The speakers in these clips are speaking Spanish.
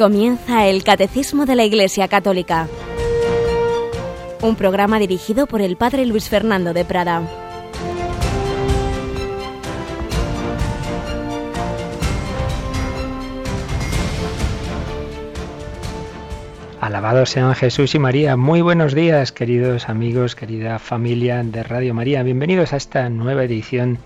Comienza el Catecismo de la Iglesia Católica, un programa dirigido por el Padre Luis Fernando de Prada. Alabados sean Jesús y María. Muy buenos días, queridos amigos, querida familia de Radio María. Bienvenidos a esta nueva edición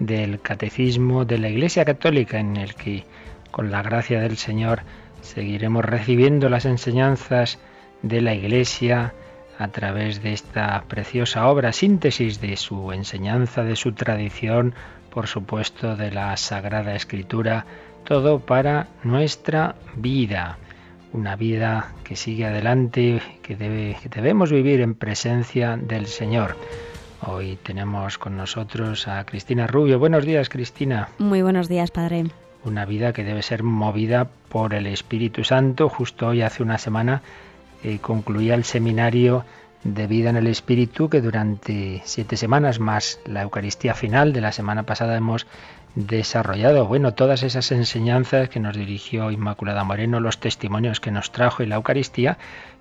del Catecismo de la Iglesia Católica, en el que, con la gracia del Señor, seguiremos recibiendo las enseñanzas de la Iglesia a través de esta preciosa obra, síntesis de su enseñanza, de su tradición, por supuesto, de la Sagrada Escritura, todo para nuestra vida. Una vida que sigue adelante, que, que debemos vivir en presencia del Señor. Hoy tenemos con nosotros a Cristina Rubio. Buenos días, Cristina. Muy buenos días, Padre una vida que debe ser movida por el Espíritu Santo. Justo hoy, hace una semana, eh, concluía el seminario de vida en el Espíritu que durante siete semanas más la Eucaristía final de la semana pasada hemos desarrollado. Bueno, todas esas enseñanzas que nos dirigió Inmaculada Moreno, los testimonios que nos trajo y la Eucaristía,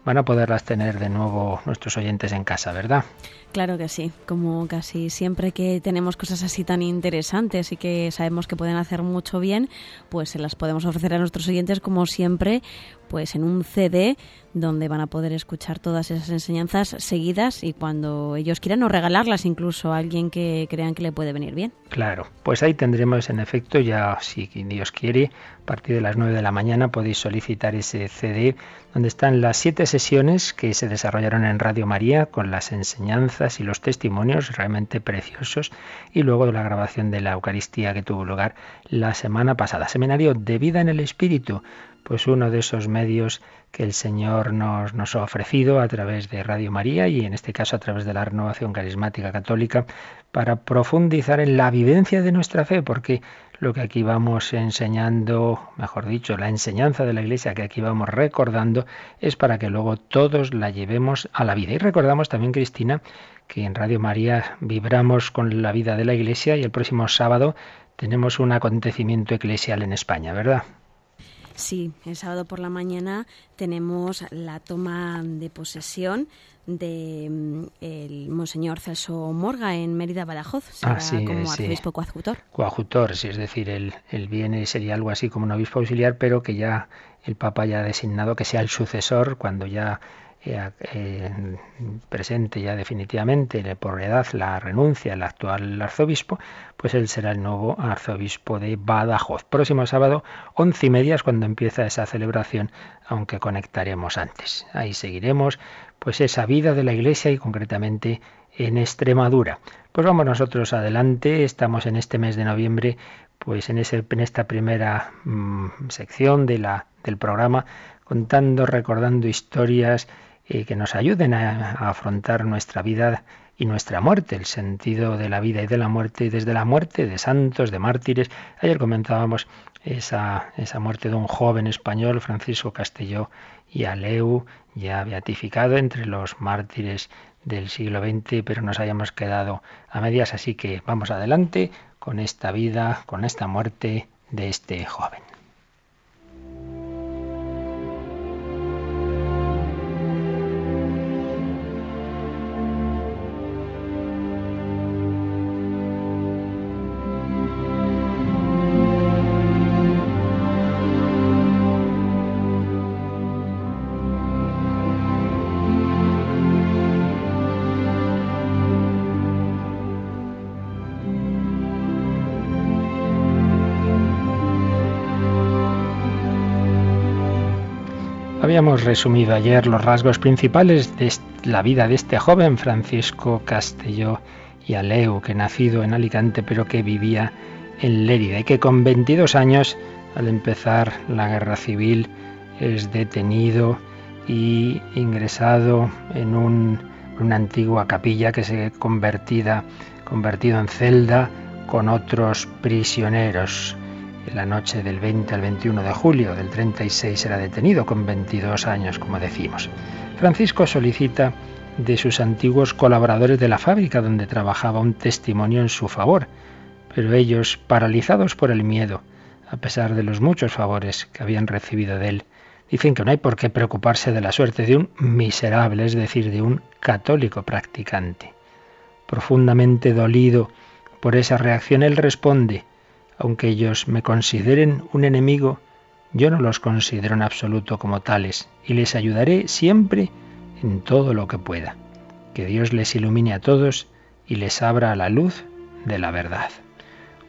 van a poderlas tener de nuevo nuestros oyentes en casa, ¿verdad? Claro que sí, como casi siempre que tenemos cosas así tan interesantes y que sabemos que pueden hacer mucho bien, pues se las podemos ofrecer a nuestros oyentes como siempre, pues en un CD donde van a poder escuchar todas esas enseñanzas seguidas y cuando ellos quieran o regalarlas incluso a alguien que crean que le puede venir bien. Claro, pues ahí tendremos en efecto ya, si Dios quiere, a partir de las 9 de la mañana podéis solicitar ese CD donde están las siete sesiones que se desarrollaron en Radio María con las enseñanzas y los testimonios realmente preciosos y luego la grabación de la Eucaristía que tuvo lugar la semana pasada. Seminario de vida en el Espíritu, pues uno de esos medios que el Señor nos, nos ha ofrecido a través de Radio María y en este caso a través de la renovación carismática católica para profundizar en la vivencia de nuestra fe, porque lo que aquí vamos enseñando, mejor dicho, la enseñanza de la Iglesia que aquí vamos recordando, es para que luego todos la llevemos a la vida. Y recordamos también, Cristina, que en Radio María vibramos con la vida de la Iglesia y el próximo sábado tenemos un acontecimiento eclesial en España, ¿verdad? Sí, el sábado por la mañana tenemos la toma de posesión de mm, el monseñor Celso Morga en Mérida Badajoz, será ah, como arzobispo coadjutor. Coadjutor, sí, es decir, el el viene sería algo así como un obispo auxiliar, pero que ya el Papa ya ha designado que sea el sucesor cuando ya eh, eh, presente ya definitivamente por edad la renuncia al actual arzobispo, pues él será el nuevo arzobispo de Badajoz. Próximo sábado, once y media es cuando empieza esa celebración, aunque conectaremos antes. Ahí seguiremos pues esa vida de la Iglesia y concretamente en Extremadura. Pues vamos nosotros adelante, estamos en este mes de noviembre, pues en, ese, en esta primera mm, sección del programa, contando, recordando historias que nos ayuden a, afrontar nuestra vida y nuestra muerte, el sentido de la vida y de la muerte, desde la muerte de santos, de mártires. Ayer comentábamos esa, esa muerte de un joven español, Francisco Castelló y Aleu, ya beatificado entre los mártires del siglo XX, pero nos hayamos quedado a medias, así que vamos adelante con esta vida, con esta muerte de este joven. Habíamos resumido ayer los rasgos principales de la vida de este joven Francisco Castelló y Aleu, que nacido en Alicante pero que vivía en Lérida y que con 22 años, al empezar la guerra civil, es detenido y ingresado en una antigua capilla que se convertida, convertido en celda con otros prisioneros. En la noche del 20 al 21 de julio del 36 era detenido con 22 años, como decimos. Francisco solicita de sus antiguos colaboradores de la fábrica donde trabajaba un testimonio en su favor, pero ellos, paralizados por el miedo, a pesar de los muchos favores que habían recibido de él, Dicen que no hay por qué preocuparse de la suerte de un miserable, es decir, de un católico practicante. Profundamente dolido por esa reacción, él responde, aunque ellos me consideren un enemigo, yo no los considero en absoluto como tales y les ayudaré siempre en todo lo que pueda. Que Dios les ilumine a todos y les abra la luz de la verdad.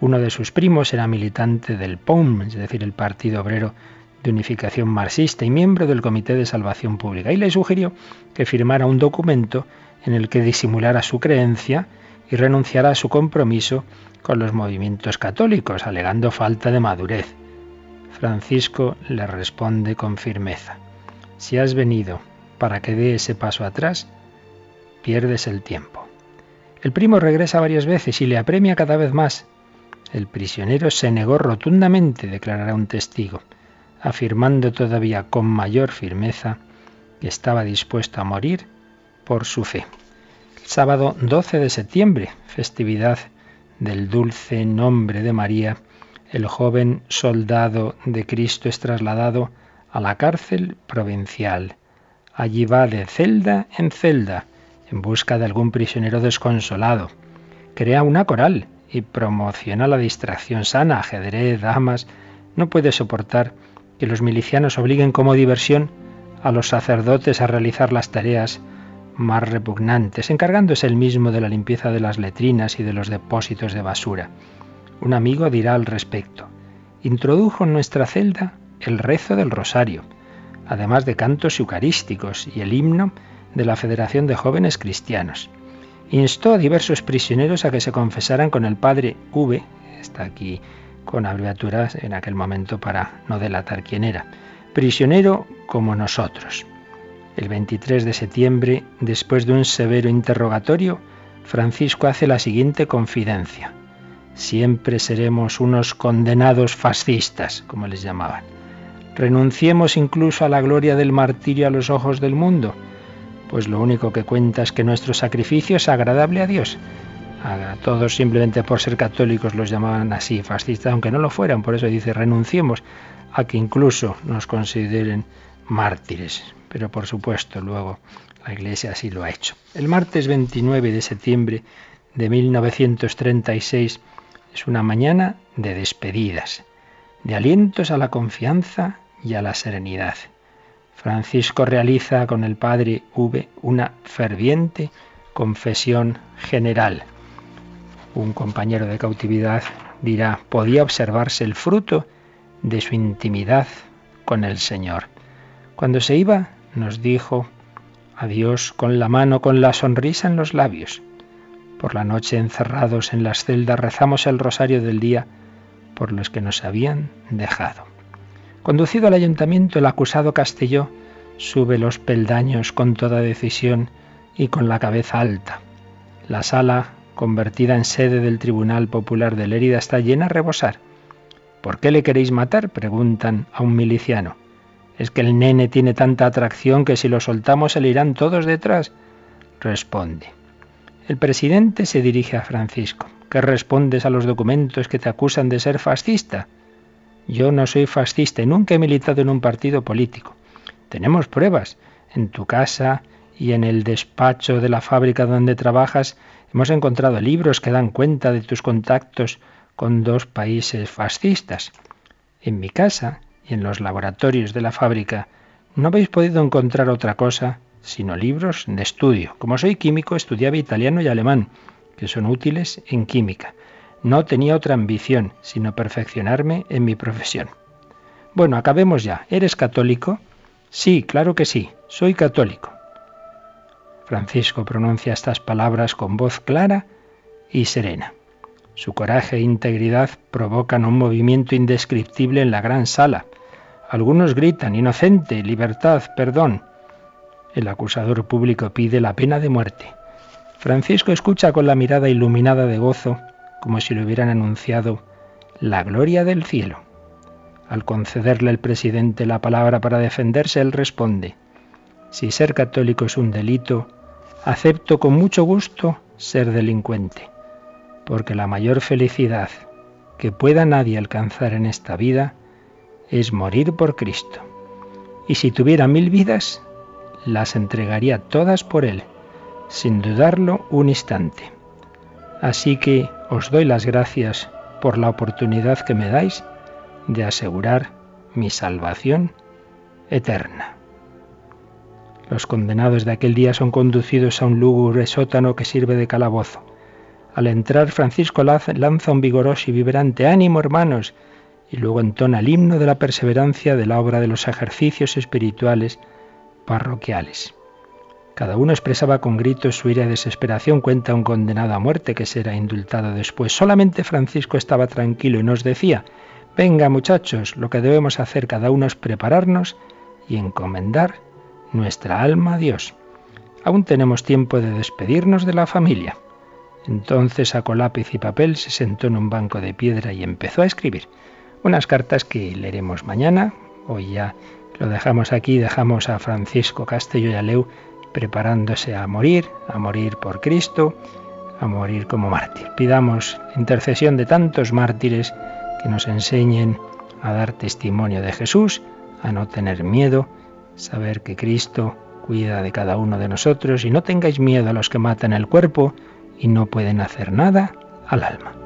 Uno de sus primos era militante del POUM, es decir, el Partido Obrero de Unificación Marxista y miembro del Comité de Salvación Pública, y le sugirió que firmara un documento en el que disimulara su creencia y renunciara a su compromiso con los movimientos católicos, alegando falta de madurez. Francisco le responde con firmeza, si has venido para que dé ese paso atrás, pierdes el tiempo. El primo regresa varias veces y le apremia cada vez más. El prisionero se negó rotundamente, declarará un testigo, afirmando todavía con mayor firmeza que estaba dispuesto a morir por su fe. Sábado 12 de septiembre, festividad del dulce nombre de María, el joven soldado de Cristo es trasladado a la cárcel provincial. Allí va de celda en celda en busca de algún prisionero desconsolado. Crea una coral y promociona la distracción sana, ajedrez, damas. No puede soportar que los milicianos obliguen como diversión a los sacerdotes a realizar las tareas más repugnantes, encargándose él mismo de la limpieza de las letrinas y de los depósitos de basura. Un amigo dirá al respecto, introdujo en nuestra celda el rezo del rosario, además de cantos eucarísticos y el himno de la Federación de Jóvenes Cristianos. Instó a diversos prisioneros a que se confesaran con el padre V, está aquí con abreviaturas en aquel momento para no delatar quién era, prisionero como nosotros. El 23 de septiembre, después de un severo interrogatorio, Francisco hace la siguiente confidencia siempre seremos unos condenados fascistas, como les llamaban. Renunciemos incluso a la gloria del martirio a los ojos del mundo, pues lo único que cuenta es que nuestro sacrificio es agradable a Dios. Todos simplemente por ser católicos los llamaban así, fascistas, aunque no lo fueran, por eso dice, renunciemos a que incluso nos consideren mártires. Pero por supuesto, luego la Iglesia así lo ha hecho. El martes 29 de septiembre de 1936, es una mañana de despedidas, de alientos a la confianza y a la serenidad. Francisco realiza con el padre V una ferviente confesión general. Un compañero de cautividad dirá, podía observarse el fruto de su intimidad con el Señor. Cuando se iba, nos dijo adiós con la mano, con la sonrisa en los labios. Por la noche encerrados en las celdas rezamos el rosario del día por los que nos habían dejado. Conducido al ayuntamiento, el acusado Castelló sube los peldaños con toda decisión y con la cabeza alta. La sala, convertida en sede del Tribunal Popular de Lérida, está llena a rebosar. ¿Por qué le queréis matar? preguntan a un miliciano. ¿Es que el nene tiene tanta atracción que si lo soltamos se le irán todos detrás? Responde. El presidente se dirige a Francisco. ¿Qué respondes a los documentos que te acusan de ser fascista? Yo no soy fascista y nunca he militado en un partido político. Tenemos pruebas. En tu casa y en el despacho de la fábrica donde trabajas hemos encontrado libros que dan cuenta de tus contactos con dos países fascistas. En mi casa y en los laboratorios de la fábrica no habéis podido encontrar otra cosa sino libros de estudio. Como soy químico, estudiaba italiano y alemán, que son útiles en química. No tenía otra ambición, sino perfeccionarme en mi profesión. Bueno, acabemos ya. ¿Eres católico? Sí, claro que sí, soy católico. Francisco pronuncia estas palabras con voz clara y serena. Su coraje e integridad provocan un movimiento indescriptible en la gran sala. Algunos gritan, inocente, libertad, perdón. El acusador público pide la pena de muerte. Francisco escucha con la mirada iluminada de gozo, como si le hubieran anunciado la gloria del cielo. Al concederle el presidente la palabra para defenderse, él responde, si ser católico es un delito, acepto con mucho gusto ser delincuente, porque la mayor felicidad que pueda nadie alcanzar en esta vida es morir por Cristo y si tuviera mil vidas, las entregaría todas por Él, sin dudarlo un instante. Así que os doy las gracias por la oportunidad que me dais de asegurar mi salvación eterna. Los condenados de aquel día son conducidos a un lúgubre sótano que sirve de calabozo. Al entrar, Francisco lanza un vigoroso y vibrante ánimo, hermanos, y luego entona el himno de la perseverancia de la obra de los ejercicios espirituales parroquiales. Cada uno expresaba con gritos su ira y desesperación, cuenta un condenado a muerte que será indultado después. Solamente Francisco estaba tranquilo y nos decía, venga muchachos, lo que debemos hacer cada uno es prepararnos y encomendar nuestra alma a Dios. Aún tenemos tiempo de despedirnos de la familia. Entonces sacó lápiz y papel, se sentó en un banco de piedra y empezó a escribir. Unas cartas que leeremos mañana. Hoy ya lo dejamos aquí, dejamos a Francisco Castello y a Leu preparándose a morir, a morir por Cristo, a morir como mártir. Pidamos intercesión de tantos mártires que nos enseñen a dar testimonio de Jesús, a no tener miedo, saber que Cristo cuida de cada uno de nosotros y no tengáis miedo a los que matan el cuerpo y no pueden hacer nada al alma.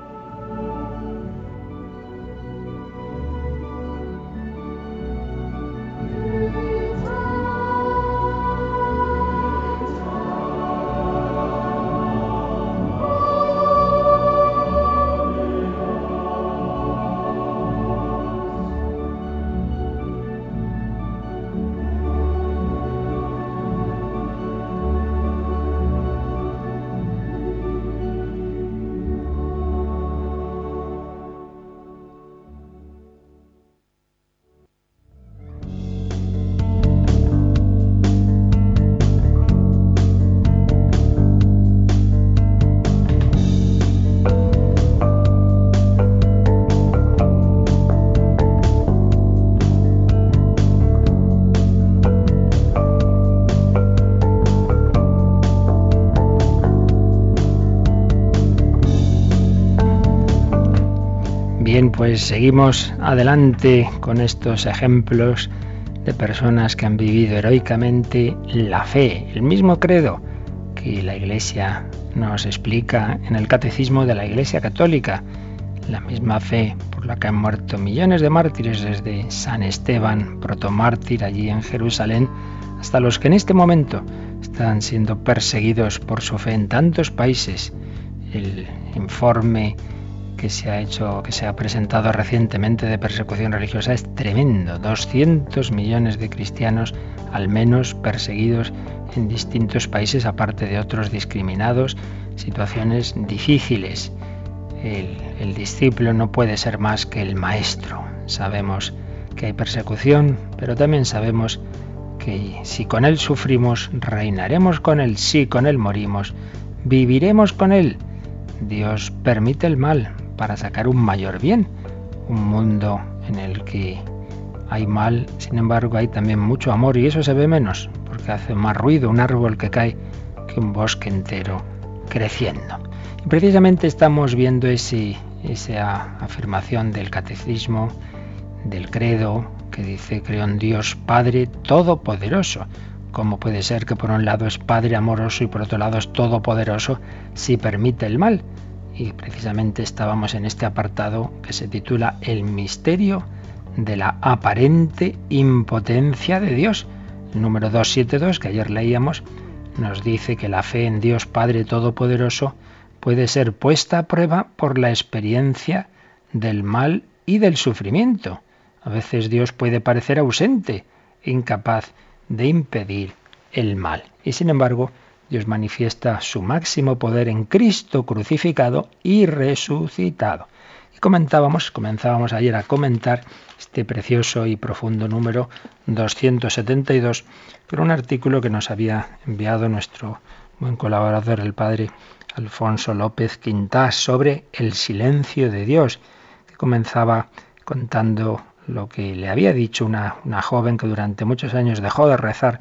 Pues seguimos adelante con estos ejemplos de personas que han vivido heroicamente la fe, el mismo credo que la Iglesia nos explica en el Catecismo de la Iglesia Católica, la misma fe por la que han muerto millones de mártires desde San Esteban, protomártir allí en Jerusalén, hasta los que en este momento están siendo perseguidos por su fe en tantos países. El informe que se ha hecho, que se ha presentado recientemente de persecución religiosa es tremendo. 200 millones de cristianos al menos perseguidos en distintos países, aparte de otros discriminados, situaciones difíciles. El, el discípulo no puede ser más que el maestro. Sabemos que hay persecución, pero también sabemos que si con Él sufrimos, reinaremos con Él, si con Él morimos, viviremos con Él. Dios permite el mal para sacar un mayor bien. Un mundo en el que hay mal, sin embargo hay también mucho amor y eso se ve menos, porque hace más ruido un árbol que cae que un bosque entero creciendo. Precisamente estamos viendo esa afirmación del catecismo, del credo, que dice, creo en Dios Padre Todopoderoso. ¿Cómo puede ser que por un lado es Padre amoroso y por otro lado es todopoderoso si permite el mal? Y precisamente estábamos en este apartado que se titula El misterio de la aparente impotencia de Dios. El número 272 que ayer leíamos nos dice que la fe en Dios Padre Todopoderoso puede ser puesta a prueba por la experiencia del mal y del sufrimiento. A veces Dios puede parecer ausente, incapaz de impedir el mal. Y sin embargo, Dios manifiesta su máximo poder en Cristo crucificado y resucitado. Y comentábamos, comenzábamos ayer a comentar este precioso y profundo número 272, pero un artículo que nos había enviado nuestro buen colaborador, el padre Alfonso López Quintás, sobre el silencio de Dios, que comenzaba contando lo que le había dicho una joven que durante muchos años dejó de rezar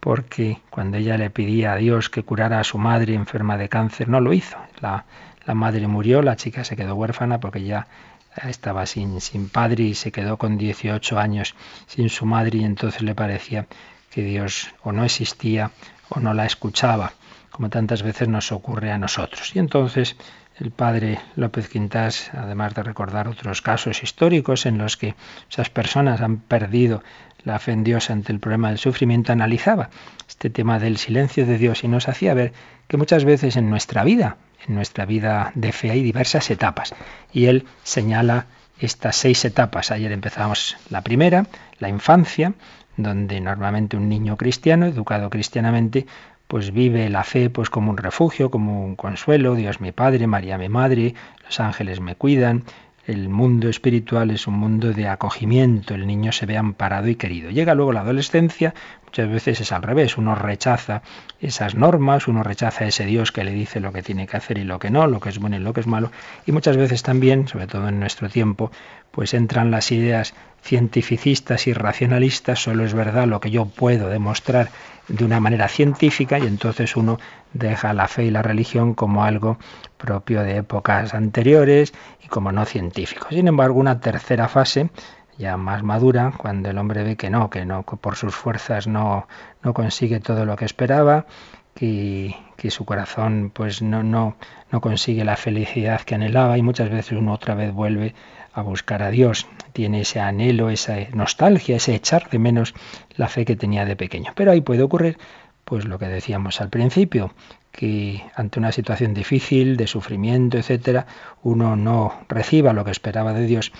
porque cuando ella le pedía a Dios que curara a su madre enferma de cáncer, no lo hizo. La, madre murió, la chica se quedó huérfana porque ya estaba sin, padre y se quedó con 18 años sin su madre y entonces le parecía que Dios o no existía o no la escuchaba, como tantas veces nos ocurre a nosotros. Y entonces el padre López Quintas, además de recordar otros casos históricos en los que esas personas han perdido la fe en Dios ante el problema del sufrimiento, analizaba este tema del silencio de Dios y nos hacía ver que muchas veces en nuestra vida, en nuestra vida de fe hay diversas etapas. Y él señala estas seis etapas. Ayer empezamos la primera, la infancia, donde normalmente un niño cristiano, educado cristianamente, pues vive la fe pues como un refugio, como un consuelo, Dios mi Padre, María mi Madre, los ángeles me cuidan. El mundo espiritual es un mundo de acogimiento, el niño se ve amparado y querido. Llega luego la adolescencia, muchas veces es al revés, uno rechaza esas normas, uno rechaza ese Dios que le dice lo que tiene que hacer y lo que no, lo que es bueno y lo que es malo, y muchas veces también, sobre todo en nuestro tiempo, pues entran las ideas cientificistas y racionalistas, solo es verdad lo que yo puedo demostrar de una manera científica y entonces uno deja la fe y la religión como algo propio de épocas anteriores y como no científico. Sin embargo, una tercera fase ya más madura, cuando el hombre ve que no, que no, por sus fuerzas no, no consigue todo lo que esperaba, que, su corazón pues no, no, no consigue la felicidad que anhelaba y muchas veces uno otra vez vuelve a buscar a Dios, tiene ese anhelo, esa nostalgia, ese echar de menos la fe que tenía de pequeño. Pero ahí puede ocurrir, pues lo que decíamos al principio, que ante una situación difícil, de sufrimiento, etcétera, uno no reciba lo que esperaba de Dios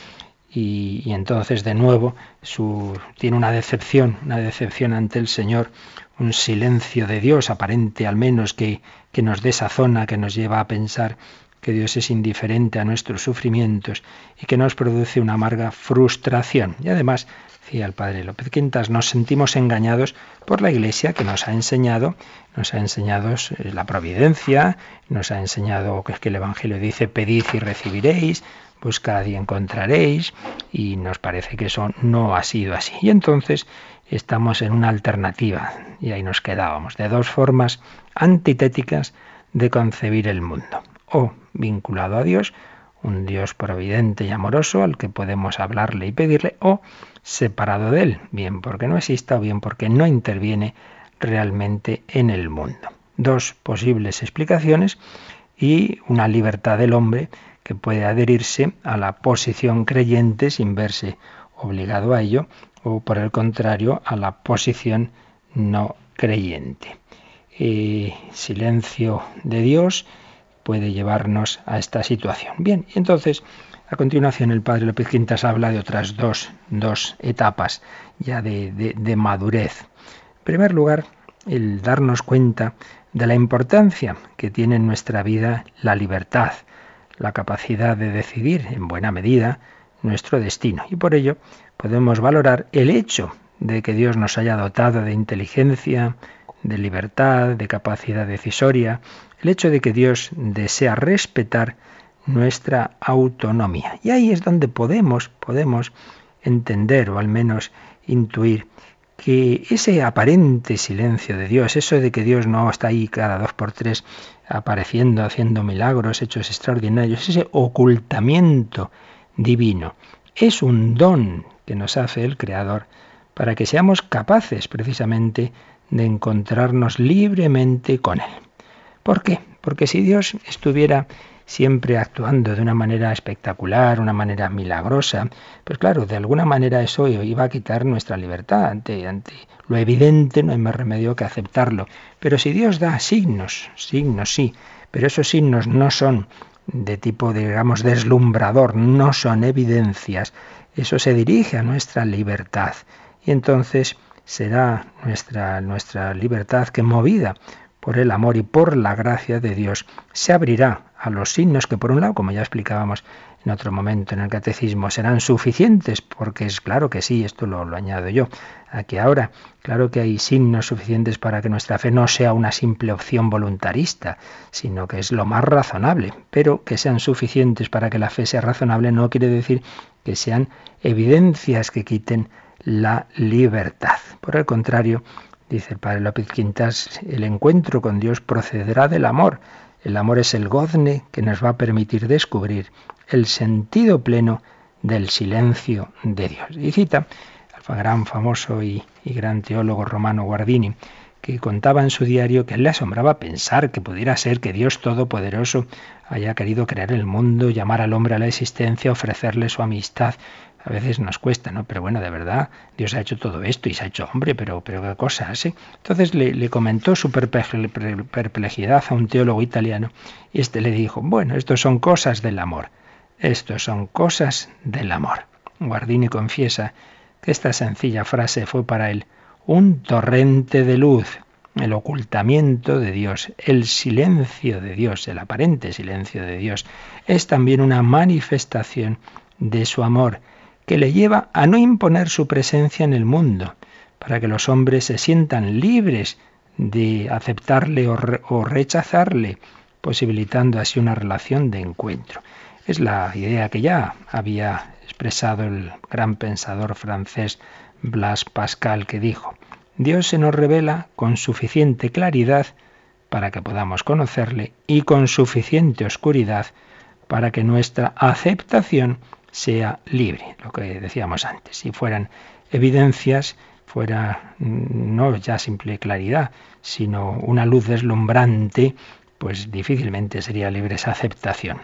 y, entonces de nuevo su, tiene una decepción, una decepción ante el Señor, un silencio de Dios aparente al menos que, que nos desazona, que nos lleva a pensar que Dios es indiferente a nuestros sufrimientos y que nos produce una amarga frustración. Y además, decía el padre López Quintas, nos sentimos engañados por la Iglesia que nos ha enseñado, nos ha enseñado eh, la providencia, nos ha enseñado que el Evangelio dice pedid y recibiréis, buscad y encontraréis, y nos parece que eso no ha sido así. Y entonces estamos en una alternativa, y ahí nos quedábamos, de dos formas antitéticas de concebir el mundo o vinculado a Dios, un Dios providente y amoroso al que podemos hablarle y pedirle, o separado de él, bien porque no exista o bien porque no interviene realmente en el mundo. Dos posibles explicaciones y una libertad del hombre que puede adherirse a la posición creyente sin verse obligado a ello, o por el contrario a la posición no creyente. Eh, silencio de Dios puede llevarnos a esta situación. Bien, y entonces, a continuación, el padre López Quintas habla de otras dos, dos etapas ya de, de madurez. En primer lugar, el darnos cuenta de la importancia que tiene en nuestra vida la libertad, la capacidad de decidir en buena medida nuestro destino. Y por ello podemos valorar el hecho de que Dios nos haya dotado de inteligencia, de libertad, de capacidad decisoria, el hecho de que Dios desea respetar nuestra autonomía. Y ahí es donde podemos, podemos entender o al menos intuir que ese aparente silencio de Dios, eso de que Dios no está ahí cada dos por tres apareciendo, haciendo milagros, hechos extraordinarios, ese ocultamiento divino, es un don que nos hace el Creador para que seamos capaces precisamente de encontrarnos libremente con Él. ¿Por qué? Porque si Dios estuviera siempre actuando de una manera espectacular, una manera milagrosa, pues claro, de alguna manera eso iba a quitar nuestra libertad ante, ante lo evidente, no hay más remedio que aceptarlo. Pero si Dios da signos, signos sí, pero esos signos no son de tipo, digamos, deslumbrador, no son evidencias, eso se dirige a nuestra libertad. Y entonces será nuestra, nuestra libertad que movida por el amor y por la gracia de Dios, se abrirá a los signos que por un lado, como ya explicábamos en otro momento en el catecismo, serán suficientes, porque es claro que sí, esto lo, añado yo aquí ahora, claro que hay signos suficientes para que nuestra fe no sea una simple opción voluntarista, sino que es lo más razonable, pero que sean suficientes para que la fe sea razonable no quiere decir que sean evidencias que quiten la libertad. Por el contrario, Dice el padre López Quintas, el encuentro con Dios procederá del amor. El amor es el gozne que nos va a permitir descubrir el sentido pleno del silencio de Dios. Y cita al gran famoso y, y gran teólogo romano Guardini, que contaba en su diario que él le asombraba pensar que pudiera ser que Dios Todopoderoso haya querido crear el mundo, llamar al hombre a la existencia, ofrecerle su amistad. A veces nos cuesta, ¿no? Pero bueno, de verdad, Dios ha hecho todo esto y se ha hecho hombre, pero, pero qué cosa hace. Entonces le, comentó su perplejidad a un teólogo italiano y este le dijo, bueno, esto son cosas del amor, esto son cosas del amor. Guardini confiesa que esta sencilla frase fue para él un torrente de luz, el ocultamiento de Dios, el silencio de Dios, el aparente silencio de Dios, es también una manifestación de su amor, que le lleva a no imponer su presencia en el mundo, para que los hombres se sientan libres de aceptarle o, o rechazarle, posibilitando así una relación de encuentro. Es la idea que ya había expresado el gran pensador francés Blas Pascal, que dijo, Dios se nos revela con suficiente claridad para que podamos conocerle y con suficiente oscuridad para que nuestra aceptación sea libre, lo que decíamos antes. Si fueran evidencias, fuera mm, no ya simple claridad, sino una luz deslumbrante, pues difícilmente sería libre esa aceptación.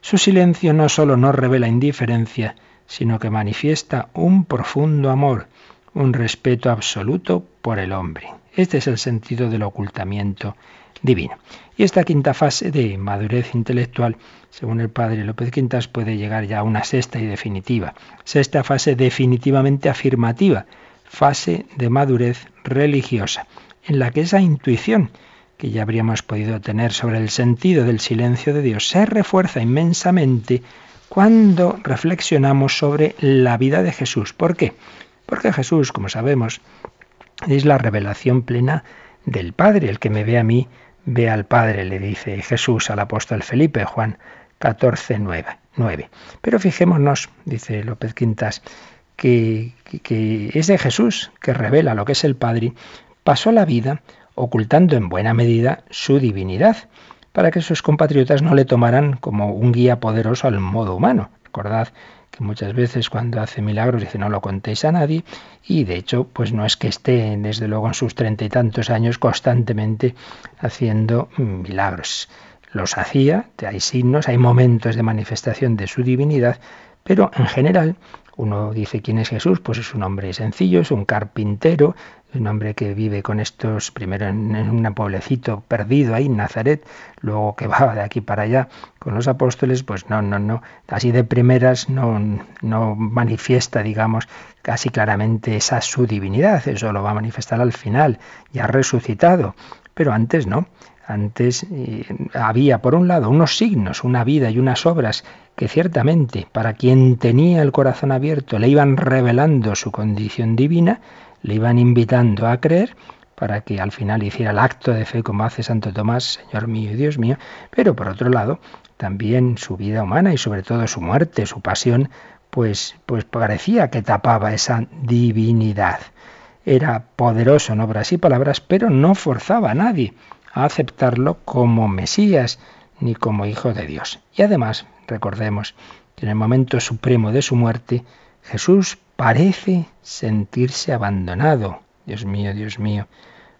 Su silencio no solo nos revela indiferencia, sino que manifiesta un profundo amor, un respeto absoluto por el hombre. Este es el sentido del ocultamiento divino. Y esta quinta fase de madurez intelectual, según el padre López Quintas, puede llegar ya a una sexta y definitiva. Sexta fase definitivamente afirmativa, fase de madurez religiosa, en la que esa intuición que ya habríamos podido tener sobre el sentido del silencio de Dios se refuerza inmensamente cuando reflexionamos sobre la vida de Jesús. ¿Por qué? Porque Jesús, como sabemos, es la revelación plena del Padre. El que me ve a mí, ve al Padre, le dice Jesús al apóstol Felipe, Juan 14, 9. Pero fijémonos, dice López Quintas, que, que es de Jesús que revela lo que es el Padre, pasó la vida ocultando en buena medida su divinidad, para que sus compatriotas no le tomaran como un guía poderoso al modo humano. Recordad que muchas veces cuando hace milagros dice no lo contéis a nadie y de hecho pues no es que esté desde luego en sus treinta y tantos años constantemente haciendo milagros. Los hacía, hay signos, hay momentos de manifestación de su divinidad, pero en general uno dice quién es Jesús, pues es un hombre sencillo, es un carpintero, un hombre que vive con estos, primero en, un pueblecito perdido ahí, Nazaret, luego que va de aquí para allá con los apóstoles, pues no, no, no, así de primeras no, no manifiesta, digamos, casi claramente esa su divinidad, eso lo va a manifestar al final, ya resucitado, pero antes no. Antes había, por un lado, unos signos, una vida y unas obras que ciertamente para quien tenía el corazón abierto le iban revelando su condición divina, le iban invitando a creer para que al final hiciera el acto de fe como hace Santo Tomás, Señor mío y Dios mío, pero por otro lado, también su vida humana y sobre todo su muerte, su pasión, pues, pues parecía que tapaba esa divinidad. Era poderoso en obras y palabras, pero no forzaba a nadie a aceptarlo como Mesías ni como Hijo de Dios. Y además, recordemos que en el momento supremo de su muerte, Jesús parece sentirse abandonado. Dios mío, Dios mío,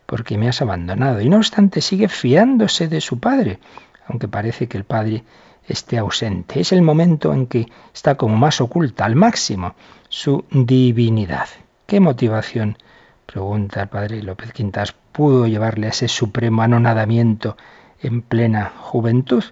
¿por qué me has abandonado? Y no obstante sigue fiándose de su Padre, aunque parece que el Padre esté ausente. Es el momento en que está como más oculta al máximo su divinidad. ¿Qué motivación, pregunta el Padre López Quintas, pudo llevarle a ese supremo anonadamiento en plena juventud?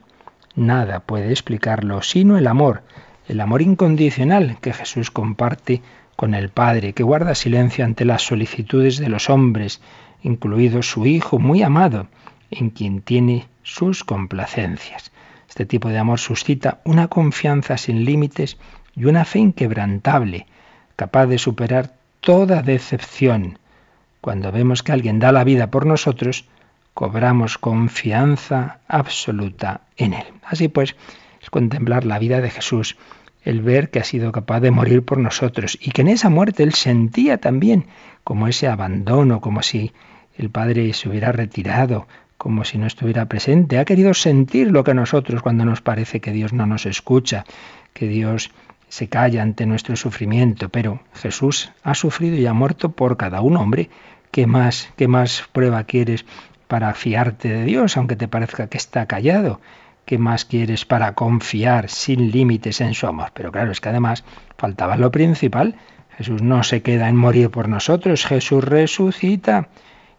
Nada puede explicarlo sino el amor, el amor incondicional que Jesús comparte con el Padre, que guarda silencio ante las solicitudes de los hombres, incluido su Hijo muy amado, en quien tiene sus complacencias. Este tipo de amor suscita una confianza sin límites y una fe inquebrantable, capaz de superar toda decepción. Cuando vemos que alguien da la vida por nosotros, cobramos confianza absoluta en Él. Así pues, es contemplar la vida de Jesús el ver que ha sido capaz de morir por nosotros y que en esa muerte él sentía también como ese abandono, como si el Padre se hubiera retirado, como si no estuviera presente. Ha querido sentir lo que nosotros cuando nos parece que Dios no nos escucha, que Dios se calla ante nuestro sufrimiento. Pero Jesús ha sufrido y ha muerto por cada uno, hombre. ¿Qué más, qué más prueba quieres para fiarte de Dios, aunque te parezca que está callado? ¿Qué más quieres para confiar sin límites en su amor? Pero claro, es que además faltaba lo principal. Jesús no se queda en morir por nosotros, Jesús resucita.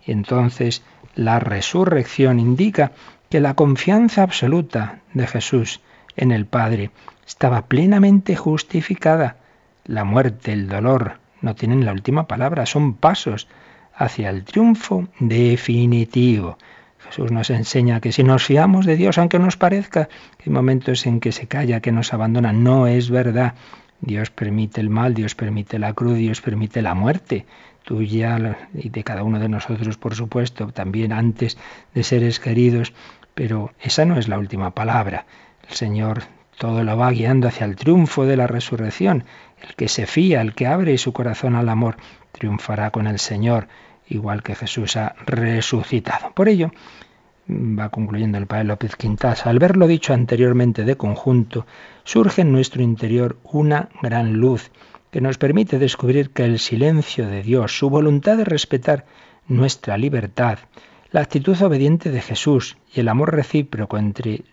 Y entonces la resurrección indica que la confianza absoluta de Jesús en el Padre estaba plenamente justificada. La muerte, el dolor, no tienen la última palabra, son pasos hacia el triunfo definitivo. Jesús nos enseña que si nos fiamos de Dios, aunque nos parezca que hay momentos en que se calla, que nos abandona, no es verdad. Dios permite el mal, Dios permite la cruz, Dios permite la muerte tuya y de cada uno de nosotros, por supuesto, también antes de seres queridos, pero esa no es la última palabra. El Señor todo lo va guiando hacia el triunfo de la resurrección. El que se fía, el que abre su corazón al amor, triunfará con el Señor, igual que Jesús ha resucitado. Por ello, va concluyendo el padre López Quintas, al verlo dicho anteriormente de conjunto, surge en nuestro interior una gran luz que nos permite descubrir que el silencio de Dios, su voluntad de respetar nuestra libertad, la actitud obediente de Jesús y el amor recíproco entre,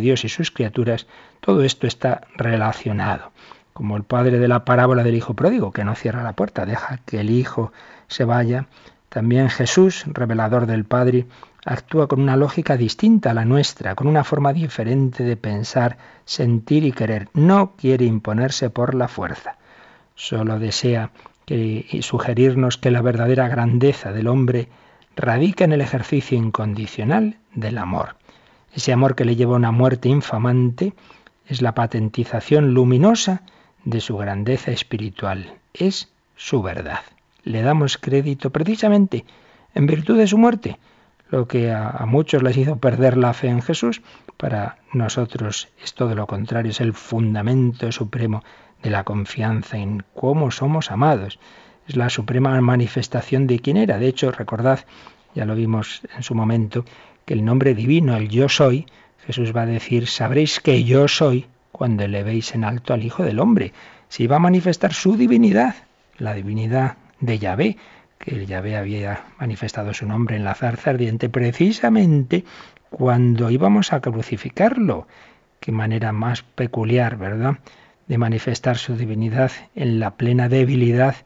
Dios y sus criaturas, todo esto está relacionado. Como el padre de la parábola del hijo pródigo, que no cierra la puerta, deja que el hijo se vaya, también Jesús, revelador del Padre, actúa con una lógica distinta a la nuestra, con una forma diferente de pensar, sentir y querer. No quiere imponerse por la fuerza. Solo desea que, sugerirnos que la verdadera grandeza del hombre radica en el ejercicio incondicional del amor. Ese amor que le lleva a una muerte infamante es la patentización luminosa de su grandeza espiritual. Es su verdad. Le damos crédito precisamente en virtud de su muerte, lo que a, muchos les hizo perder la fe en Jesús, para nosotros es todo lo contrario, es el fundamento supremo de la confianza en cómo somos amados. Es la suprema manifestación de quién era. De hecho, recordad, ya lo vimos en su momento, que el nombre divino, el yo soy, Jesús va a decir, sabréis que yo soy cuando le veis en alto al Hijo del Hombre. Si va a manifestar su divinidad, la divinidad de Yahvé, que Yahvé había manifestado su nombre en la zarza ardiente, precisamente cuando íbamos a crucificarlo. Qué manera más peculiar, ¿verdad? de manifestar su divinidad en la plena debilidad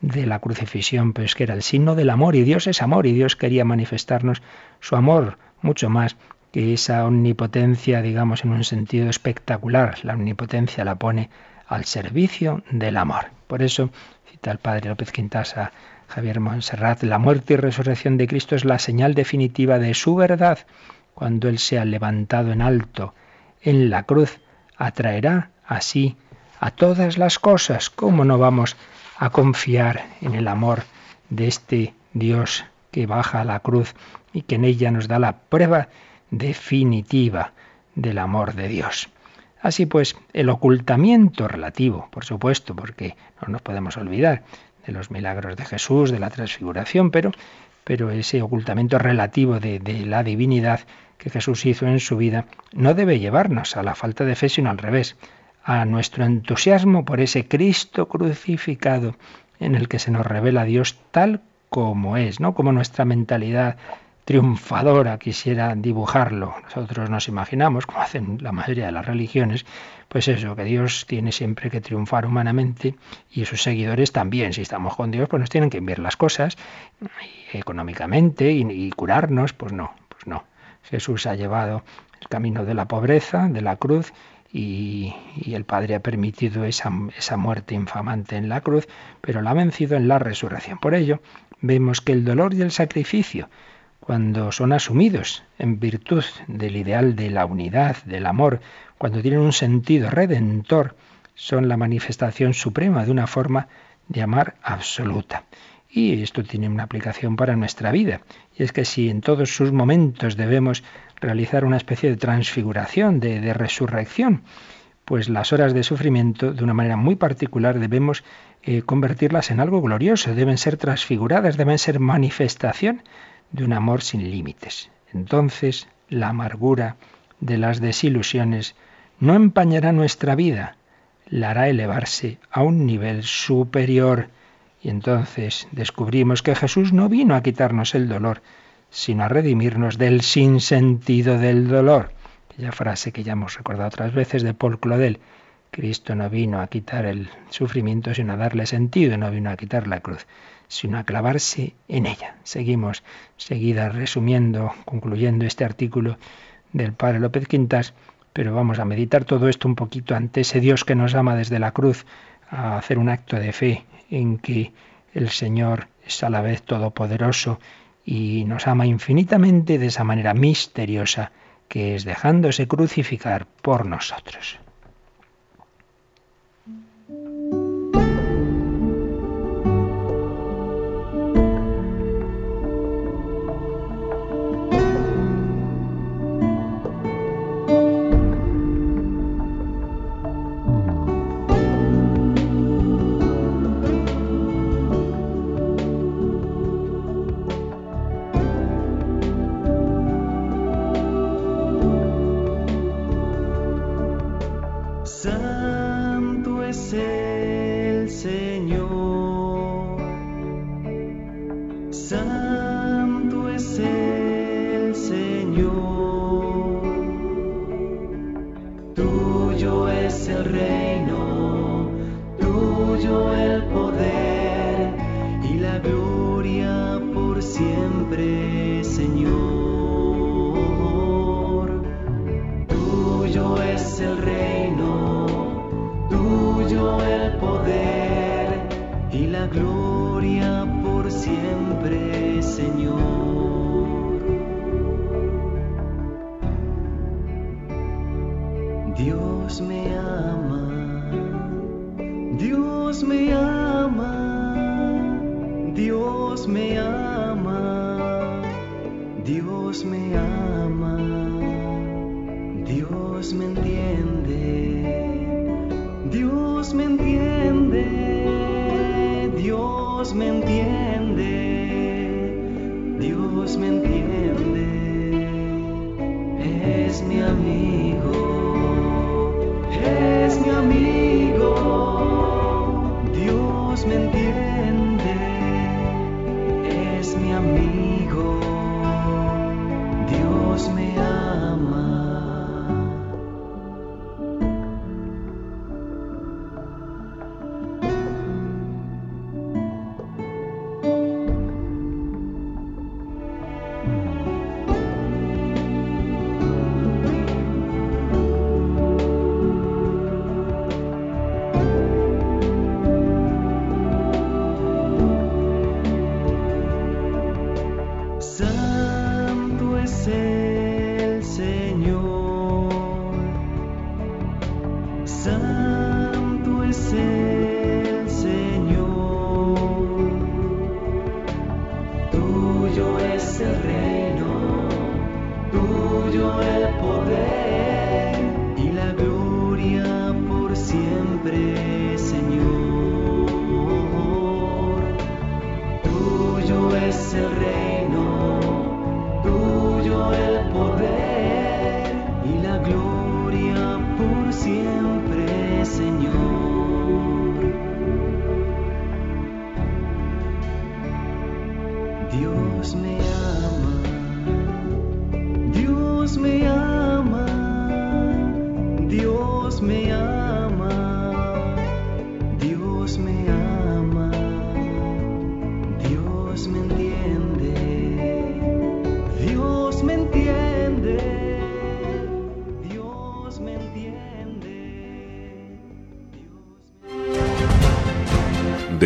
de la crucifixión, pero es que era el signo del amor y Dios es amor y Dios quería manifestarnos su amor mucho más que esa omnipotencia, digamos, en un sentido espectacular. La omnipotencia la pone al servicio del amor. Por eso, cita el padre López Quintasa, Javier Monserrat, la muerte y resurrección de Cristo es la señal definitiva de su verdad. Cuando Él sea levantado en alto en la cruz, atraerá así a todas las cosas. ¿Cómo no vamos a confiar en el amor de este Dios que baja a la cruz y que en ella nos da la prueba definitiva del amor de Dios? Así pues, el ocultamiento relativo, por supuesto, porque no nos podemos olvidar de los milagros de Jesús, de la transfiguración, pero, pero ese ocultamiento relativo de, de la divinidad que Jesús hizo en su vida no debe llevarnos a la falta de fe, sino al revés, a nuestro entusiasmo por ese Cristo crucificado en el que se nos revela Dios tal como es, ¿no? Como nuestra mentalidad triunfadora quisiera dibujarlo. Nosotros nos imaginamos, como hacen la mayoría de las religiones, pues eso, que Dios tiene siempre que triunfar humanamente y sus seguidores también. Si estamos con Dios, pues nos tienen que enviar las cosas económicamente y, y curarnos, pues no, pues no. Jesús ha llevado el camino de la pobreza, de la cruz, y, el Padre ha permitido esa, esa muerte infamante en la cruz, pero la ha vencido en la resurrección. Por ello, vemos que el dolor y el sacrificio, cuando son asumidos en virtud del ideal de la unidad, del amor, cuando tienen un sentido redentor, son la manifestación suprema de una forma de amar absoluta. Y esto tiene una aplicación para nuestra vida. Y es que si en todos sus momentos debemos realizar una especie de transfiguración, de, resurrección, pues las horas de sufrimiento, de una manera muy particular, debemos eh, convertirlas en algo glorioso, deben ser transfiguradas, deben ser manifestación de un amor sin límites. Entonces la amargura de las desilusiones no empañará nuestra vida, la hará elevarse a un nivel superior. Y entonces descubrimos que Jesús no vino a quitarnos el dolor, sino a redimirnos del sinsentido del dolor. Aquella frase que ya hemos recordado otras veces de Paul Claudel. Cristo no vino a quitar el sufrimiento, sino a darle sentido, no vino a quitar la cruz, sino a clavarse en ella. Seguimos seguida resumiendo, concluyendo este artículo del padre López Quintas, pero vamos a meditar todo esto un poquito ante ese Dios que nos ama desde la cruz, a hacer un acto de fe en que el Señor es a la vez todopoderoso y nos ama infinitamente de esa manera misteriosa que es dejándose crucificar por nosotros.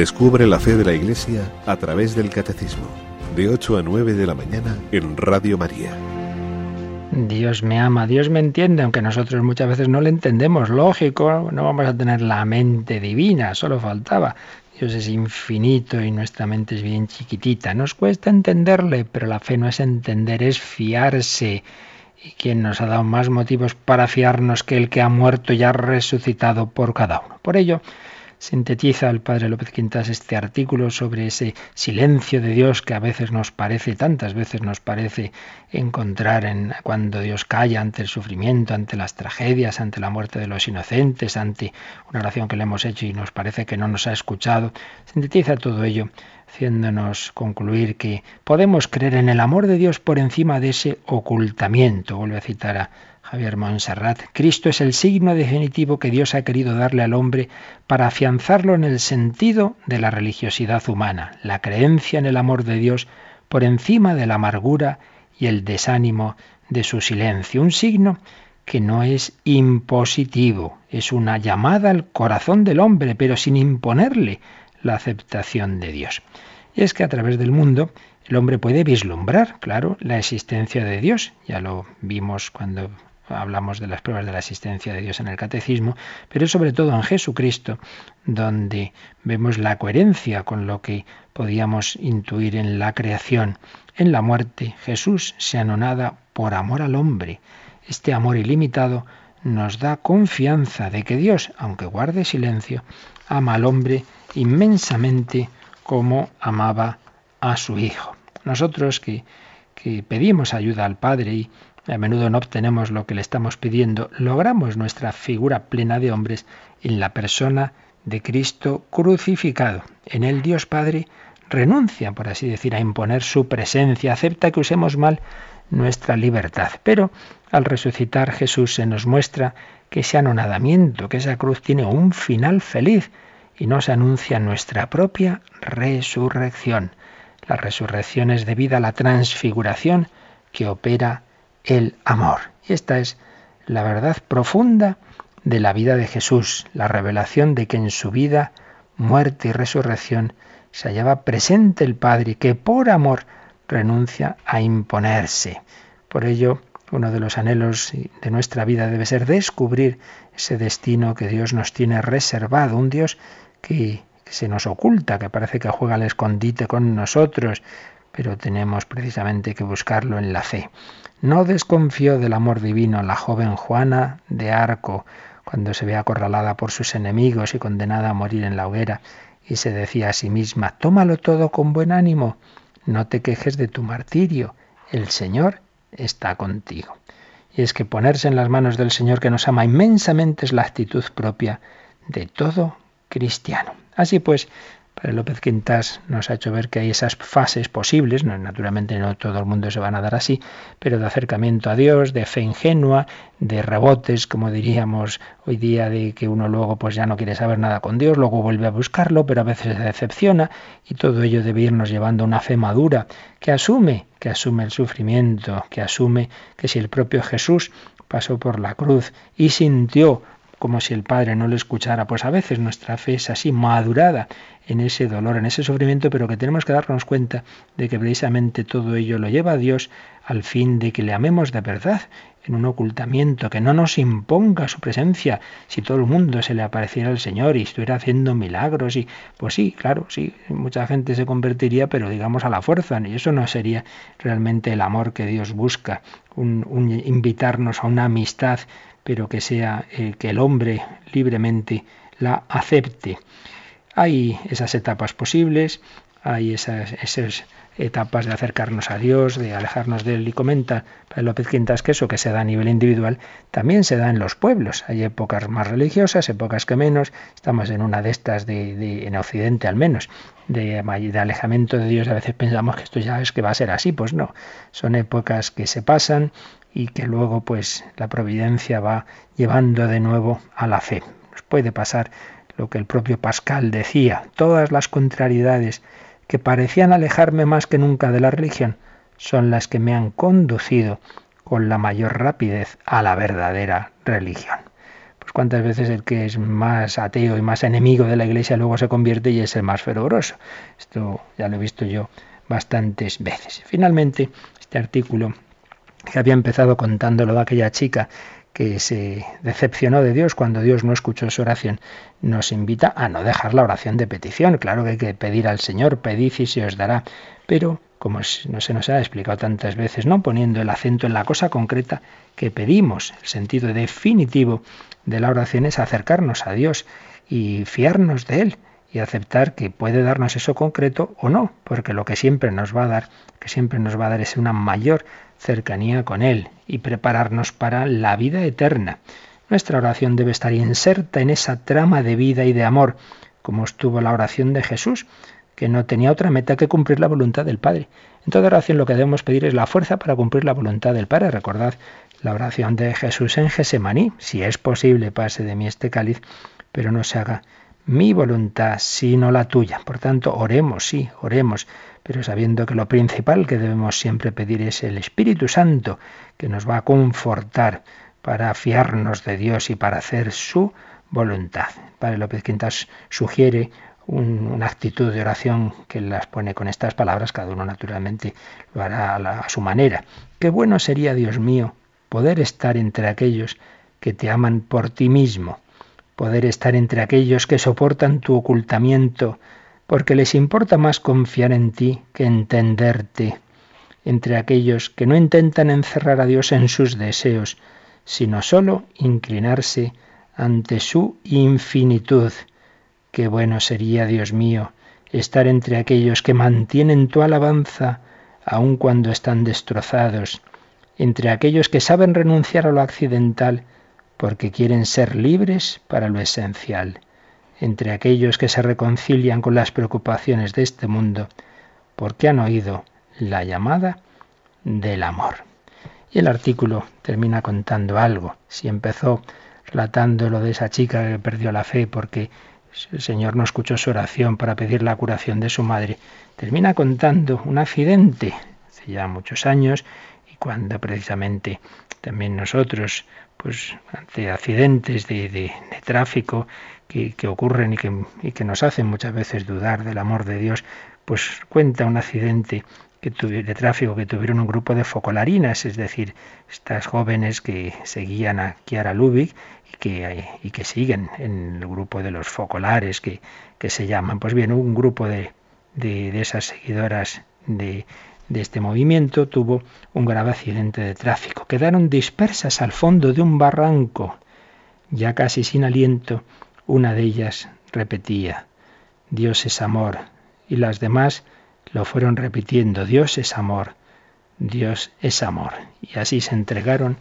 Descubre la fe de la Iglesia a través del Catecismo, de 8 a 9 de la mañana en Radio María. Dios me ama, Dios me entiende, aunque nosotros muchas veces no le entendemos. Lógico, no vamos a tener la mente divina, solo faltaba. Dios es infinito y nuestra mente es bien chiquitita. Nos cuesta entenderle, pero la fe no es entender, es fiarse. ¿Y quién nos ha dado más motivos para fiarnos que el que ha muerto y ha resucitado por cada uno? Por ello, sintetiza el padre López Quintas este artículo sobre ese silencio de Dios que a veces nos parece, tantas veces nos parece encontrar en cuando Dios calla ante el sufrimiento, ante las tragedias, ante la muerte de los inocentes, ante una oración que le hemos hecho y nos parece que no nos ha escuchado. Sintetiza todo ello haciéndonos concluir que podemos creer en el amor de Dios por encima de ese ocultamiento. Vuelve a citar a Javier Montserrat. Cristo es el signo definitivo que Dios ha querido darle al hombre para afianzarlo en el sentido de la religiosidad humana, la creencia en el amor de Dios por encima de la amargura y el desánimo de su silencio. Un signo que no es impositivo, es una llamada al corazón del hombre, pero sin imponerle la aceptación de Dios. Y es que a través del mundo el hombre puede vislumbrar, claro, la existencia de Dios. Ya lo vimos cuando hablamos de las pruebas de la existencia de Dios en el catecismo, pero es sobre todo en Jesucristo donde vemos la coherencia con lo que podíamos intuir en la creación. En la muerte Jesús se anonada por amor al hombre. Este amor ilimitado nos da confianza de que Dios, aunque guarde silencio, ama al hombre inmensamente como amaba a su Hijo. Nosotros que, que pedimos ayuda al Padre y a menudo no obtenemos lo que le estamos pidiendo, logramos nuestra figura plena de hombres en la persona de Cristo crucificado. En el Dios Padre renuncia, por así decir, a imponer su presencia, acepta que usemos mal nuestra libertad. Pero al resucitar Jesús se nos muestra que ese anonadamiento, que esa cruz tiene un final feliz y nos anuncia nuestra propia resurrección. La resurrección es debida a la transfiguración que opera el amor. Y esta es la verdad profunda de la vida de Jesús, la revelación de que en su vida, muerte y resurrección se hallaba presente el Padre, que por amor renuncia a imponerse. Por ello, uno de los anhelos de nuestra vida debe ser descubrir ese destino que Dios nos tiene reservado, un Dios que, se nos oculta, que parece que juega al escondite con nosotros, pero tenemos precisamente que buscarlo en la fe. No desconfió del amor divino la joven Juana de Arco cuando se ve acorralada por sus enemigos y condenada a morir en la hoguera, y se decía a sí misma, tómalo todo con buen ánimo, no te quejes de tu martirio, el Señor está contigo. Y es que ponerse en las manos del Señor que nos ama inmensamente es la actitud propia de todo cristiano. Así pues, López Quintas nos ha hecho ver que hay esas fases posibles, no, naturalmente no todo el mundo se van a dar así, pero de acercamiento a Dios, de fe ingenua, de rebotes, como diríamos hoy día, de que uno luego pues ya no quiere saber nada con Dios, luego vuelve a buscarlo, pero a veces se decepciona, y todo ello debe irnos llevando a una fe madura, que asume, que asume el sufrimiento, que asume que si el propio Jesús pasó por la cruz y sintió como si el Padre no le escuchara. Pues a veces nuestra fe es así, madurada en ese dolor, en ese sufrimiento, pero que tenemos que darnos cuenta de que precisamente todo ello lo lleva a Dios al fin de que le amemos de verdad, en un ocultamiento, que no nos imponga su presencia. Si todo el mundo se le apareciera al Señor y estuviera haciendo milagros, y pues sí, claro, sí, mucha gente se convertiría, pero digamos a la fuerza, y eso no sería realmente el amor que Dios busca, un, invitarnos a una amistad pero que sea eh, que el hombre libremente la acepte. Hay esas etapas posibles, hay esas, etapas de acercarnos a Dios, de alejarnos de Él. Y comenta López Quintas que eso que se da a nivel individual también se da en los pueblos. Hay épocas más religiosas, épocas que menos. Estamos en una de estas, de, en Occidente al menos, de, de, alejamiento de Dios. A veces pensamos que esto ya es que va a ser así. Pues no, son épocas que se pasan y que luego pues la providencia va llevando de nuevo a la fe. Nos puede pasar lo que el propio Pascal decía, todas las contrariedades que parecían alejarme más que nunca de la religión son las que me han conducido con la mayor rapidez a la verdadera religión. Pues cuántas veces el que es más ateo y más enemigo de la iglesia luego se convierte y es el más fervoroso. Esto ya lo he visto yo bastantes veces. Finalmente, este artículo que había empezado contándolo de aquella chica que se decepcionó de Dios cuando Dios no escuchó su oración, nos invita a no dejar la oración de petición. Claro que hay que pedir al Señor, pedid y se os dará, pero como no se nos ha explicado tantas veces, no poniendo el acento en la cosa concreta que pedimos. El sentido definitivo de la oración es acercarnos a Dios y fiarnos de Él y aceptar que puede darnos eso concreto o no, porque lo que siempre nos va a dar, que siempre nos va a dar es una mayor cercanía con Él y prepararnos para la vida eterna. Nuestra oración debe estar inserta en esa trama de vida y de amor, como estuvo la oración de Jesús, que no tenía otra meta que cumplir la voluntad del Padre. En toda oración lo que debemos pedir es la fuerza para cumplir la voluntad del Padre. Recordad la oración de Jesús en Gesemaní, si es posible pase de mí este cáliz, pero no se haga mi voluntad, sino la tuya. Por tanto, oremos, sí, oremos, pero sabiendo que lo principal que debemos siempre pedir es el Espíritu Santo, que nos va a confortar para fiarnos de Dios y para hacer su voluntad. Padre López Quintas sugiere una actitud de oración que las pone con estas palabras, cada uno naturalmente lo hará a, a su manera. Qué bueno sería, Dios mío, poder estar entre aquellos que te aman por ti mismo, poder estar entre aquellos que soportan tu ocultamiento, porque les importa más confiar en ti que entenderte, entre aquellos que no intentan encerrar a Dios en sus deseos, sino sólo inclinarse ante su infinitud. Qué bueno sería, Dios mío, estar entre aquellos que mantienen tu alabanza aun cuando están destrozados, entre aquellos que saben renunciar a lo accidental porque quieren ser libres para lo esencial, entre aquellos que se reconcilian con las preocupaciones de este mundo, porque han oído la llamada del amor. Y el artículo termina contando algo. Si empezó relatando lo de esa chica que perdió la fe porque el Señor no escuchó su oración para pedir la curación de su madre, termina contando un accidente hace ya muchos años y cuando precisamente también nosotros pues ante accidentes de, tráfico que, ocurren y que, y que, nos hacen muchas veces dudar del amor de Dios, pues cuenta un accidente que de tráfico que tuvieron un grupo de focolarinas, es decir, estas jóvenes que seguían a Kiara Lubick y que, y que siguen en el grupo de los focolares que, que se llaman. Pues bien, un grupo de, de, de esas seguidoras de, de este movimiento tuvo un grave accidente de tráfico. Quedaron dispersas al fondo de un barranco. Ya casi sin aliento, una de ellas repetía, Dios es amor, y las demás lo fueron repitiendo, Dios es amor, Dios es amor. Y así se entregaron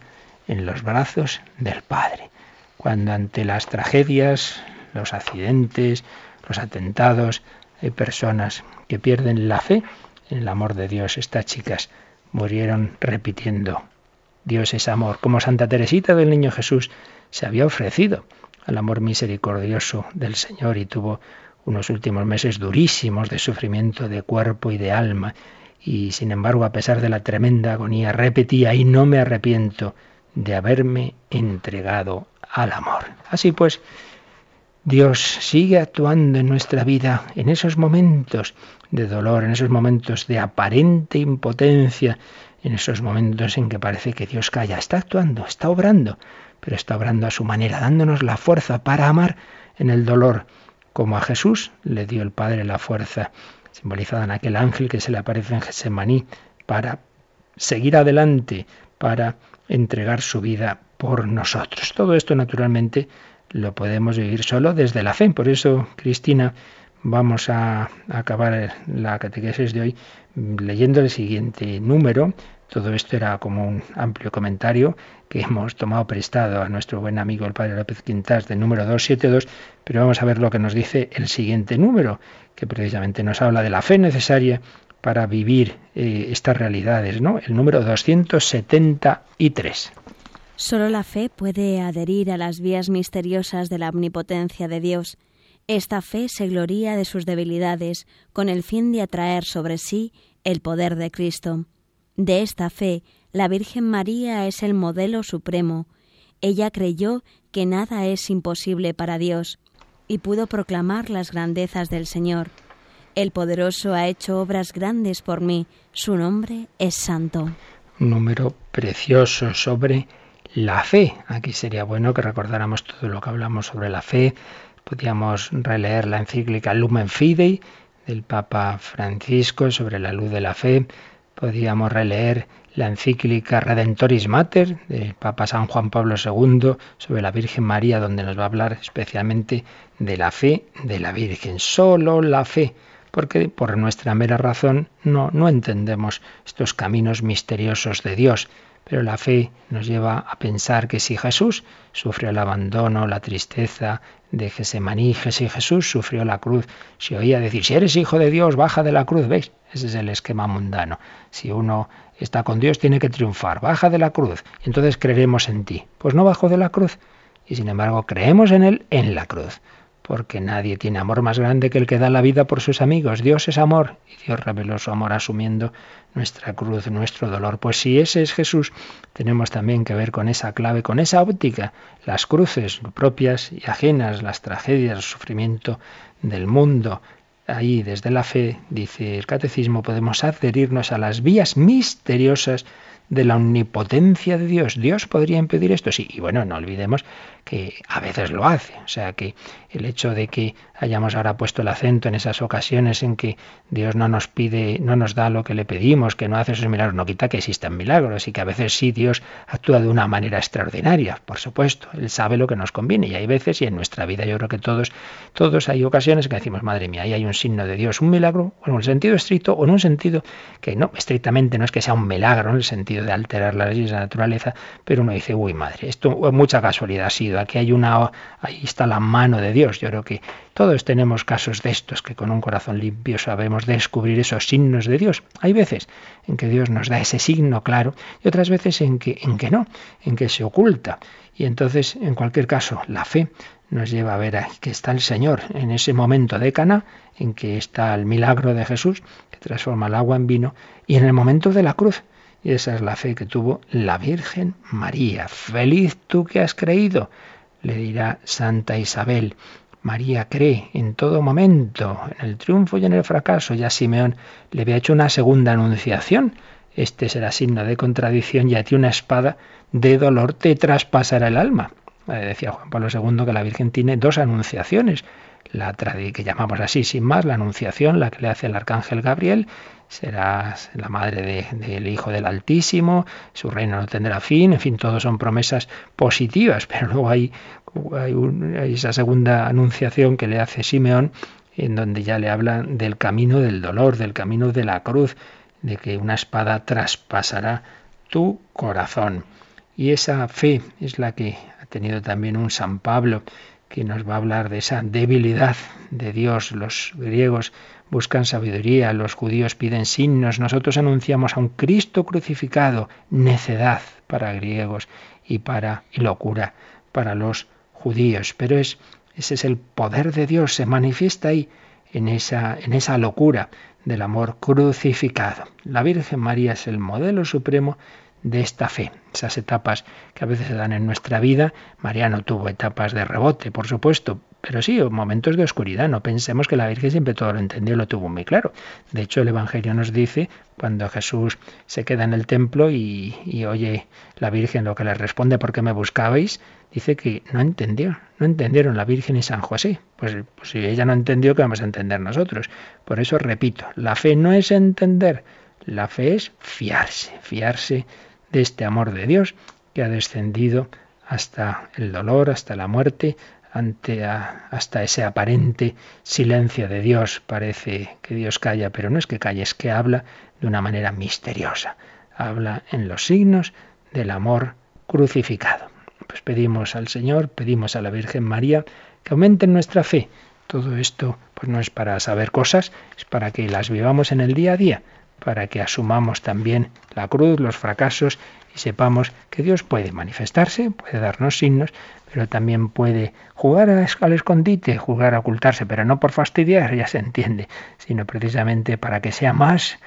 en los brazos del Padre. Cuando ante las tragedias, los accidentes, los atentados, hay personas que pierden la fe, en el amor de Dios. Estas chicas murieron repitiendo, Dios es amor, como Santa Teresita del Niño Jesús se había ofrecido al amor misericordioso del Señor y tuvo unos últimos meses durísimos de sufrimiento de cuerpo y de alma. Y sin embargo, a pesar de la tremenda agonía, repetía, y no me arrepiento de haberme entregado al amor. Así pues, Dios sigue actuando en nuestra vida en esos momentos de dolor, en esos momentos de aparente impotencia, en esos momentos en que parece que Dios calla. Está actuando, está obrando, pero está obrando a su manera, dándonos la fuerza para amar en el dolor, como a Jesús le dio el Padre la fuerza, simbolizada en aquel ángel que se le aparece en Gesemaní, para seguir adelante, para entregar su vida por nosotros. Todo esto, naturalmente, lo podemos vivir solo desde la fe. Por eso, Cristina, vamos a acabar la catequesis de hoy leyendo el siguiente número. Todo esto era como un amplio comentario que hemos tomado prestado a nuestro buen amigo el padre López Quintas del número 272, pero vamos a ver lo que nos dice el siguiente número, que precisamente nos habla de la fe necesaria para vivir eh, estas realidades, ¿no? El número 273. Solo la fe puede adherir a las vías misteriosas de la omnipotencia de Dios. Esta fe se gloría de sus debilidades con el fin de atraer sobre sí el poder de Cristo. De esta fe, la Virgen María es el modelo supremo. Ella creyó que nada es imposible para Dios y pudo proclamar las grandezas del Señor. El poderoso ha hecho obras grandes por mí, su nombre es santo. Número precioso sobre la fe. Aquí sería bueno que recordáramos todo lo que hablamos sobre la fe. Podríamos releer la encíclica Lumen Fidei del Papa Francisco sobre la luz de la fe. Podríamos releer la encíclica Redentoris Mater del Papa San Juan Pablo II sobre la Virgen María, donde nos va a hablar especialmente de la fe de la Virgen. Solo la fe porque por nuestra mera razón no, no entendemos estos caminos misteriosos de Dios. Pero la fe nos lleva a pensar que si Jesús sufrió el abandono, la tristeza de Gesemaní, si Jesús sufrió la cruz, si oía decir, si eres hijo de Dios, baja de la cruz, ¿veis? Ese es el esquema mundano. Si uno está con Dios, tiene que triunfar, baja de la cruz, entonces creeremos en ti. Pues no bajo de la cruz, y sin embargo creemos en Él en la cruz porque nadie tiene amor más grande que el que da la vida por sus amigos. Dios es amor y Dios reveló su amor asumiendo nuestra cruz, nuestro dolor. Pues si ese es Jesús, tenemos también que ver con esa clave, con esa óptica, las cruces propias y ajenas, las tragedias, el sufrimiento del mundo. Ahí, desde la fe, dice el catecismo, podemos adherirnos a las vías misteriosas de la omnipotencia de Dios. ¿Dios podría impedir esto? Sí, y bueno, no olvidemos que a veces lo hace. O sea que el hecho de que hayamos ahora puesto el acento en esas ocasiones en que Dios no nos pide, no nos da lo que le pedimos, que no hace esos milagros, no quita que existan milagros y que a veces sí Dios actúa de una manera extraordinaria, por supuesto. Él sabe lo que nos conviene y hay veces y en nuestra vida yo creo que todos, todos hay ocasiones que decimos, madre mía, ahí hay un signo de Dios, un milagro, en un sentido estricto o en un sentido que no, estrictamente no es que sea un milagro en el sentido de alterar las leyes de la naturaleza, pero uno dice, uy madre, esto es mucha casualidad ha sido, aquí hay una, ahí está la mano de Dios. Yo creo que todos tenemos casos de estos, que con un corazón limpio sabemos descubrir esos signos de Dios. Hay veces en que Dios nos da ese signo claro y otras veces en que, en que no, en que se oculta. Y entonces, en cualquier caso, la fe nos lleva a ver que está el Señor en ese momento de Cana, en que está el milagro de Jesús, que transforma el agua en vino, y en el momento de la cruz. Y esa es la fe que tuvo la Virgen María. Feliz tú que has creído, le dirá Santa Isabel. María cree en todo momento, en el triunfo y en el fracaso. Ya Simeón le había hecho una segunda anunciación. Este será signo de contradicción y a ti una espada de dolor te traspasará el alma. Eh, decía Juan Pablo II que la Virgen tiene dos anunciaciones. La que llamamos así sin más, la anunciación, la que le hace el arcángel Gabriel, serás la madre del Hijo del Altísimo, su reino no tendrá fin, en fin, todos son promesas positivas, pero luego hay, hay, esa segunda anunciación que le hace Simeón, en donde ya le habla del camino del dolor, del camino de la cruz, de que una espada traspasará tu corazón. Y esa fe es la que ha tenido también un San Pablo, que nos va a hablar de esa debilidad de Dios. Los griegos buscan sabiduría, los judíos piden signos, nosotros anunciamos a un Cristo crucificado, necedad para griegos y para y locura para los judíos, pero es ese es el poder de Dios, se manifiesta ahí en esa en esa locura del amor crucificado. La Virgen María es el modelo supremo de esta fe, esas etapas que a veces se dan en nuestra vida. María no tuvo etapas de rebote, por supuesto, pero sí, momentos de oscuridad. No pensemos que la Virgen siempre todo lo entendió, lo tuvo muy claro. De hecho, el Evangelio nos dice, cuando Jesús se queda en el templo y, oye la Virgen lo que le responde, ¿por qué me buscabais? Dice que no entendió, no entendieron la Virgen y San José. Pues, pues si ella no entendió, ¿qué vamos a entender nosotros? Por eso repito, la fe no es entender, la fe es fiarse, fiarse de este amor de Dios que ha descendido hasta el dolor, hasta la muerte, ante hasta ese aparente silencio de Dios. Parece que Dios calla, pero no es que calle, es que habla de una manera misteriosa. Habla en los signos del amor crucificado. Pues pedimos al Señor, pedimos a la Virgen María que aumenten nuestra fe. Todo esto pues no es para saber cosas, es para que las vivamos en el día a día, para que asumamos también la cruz, los fracasos y sepamos que Dios puede manifestarse, puede darnos signos, pero también puede jugar al escondite, jugar a ocultarse, pero no por fastidiar, ya se entiende, sino precisamente para que sea más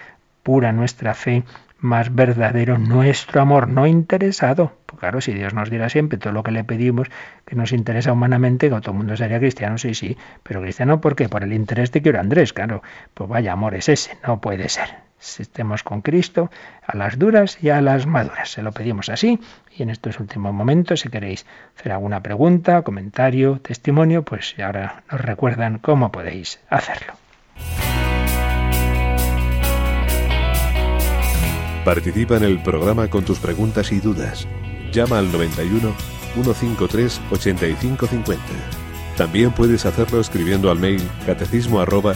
pura nuestra fe, más verdadero nuestro amor, no interesado. Pues claro, si Dios nos diera siempre todo lo que le pedimos, que nos interesa humanamente, que todo el mundo sería cristiano, sí, sí. Pero cristiano, ¿por qué? Por el interés de quiero Andrés, claro. Pues vaya, amor es ese, no puede ser estemos con Cristo a las duras y a las maduras. Se lo pedimos así y en estos últimos momentos, si queréis hacer alguna pregunta, comentario, testimonio, pues ahora nos recuerdan cómo podéis hacerlo. Participa en el programa con tus preguntas y dudas. Llama al 91 153 8550. También puedes hacerlo escribiendo al mail catecismo arroba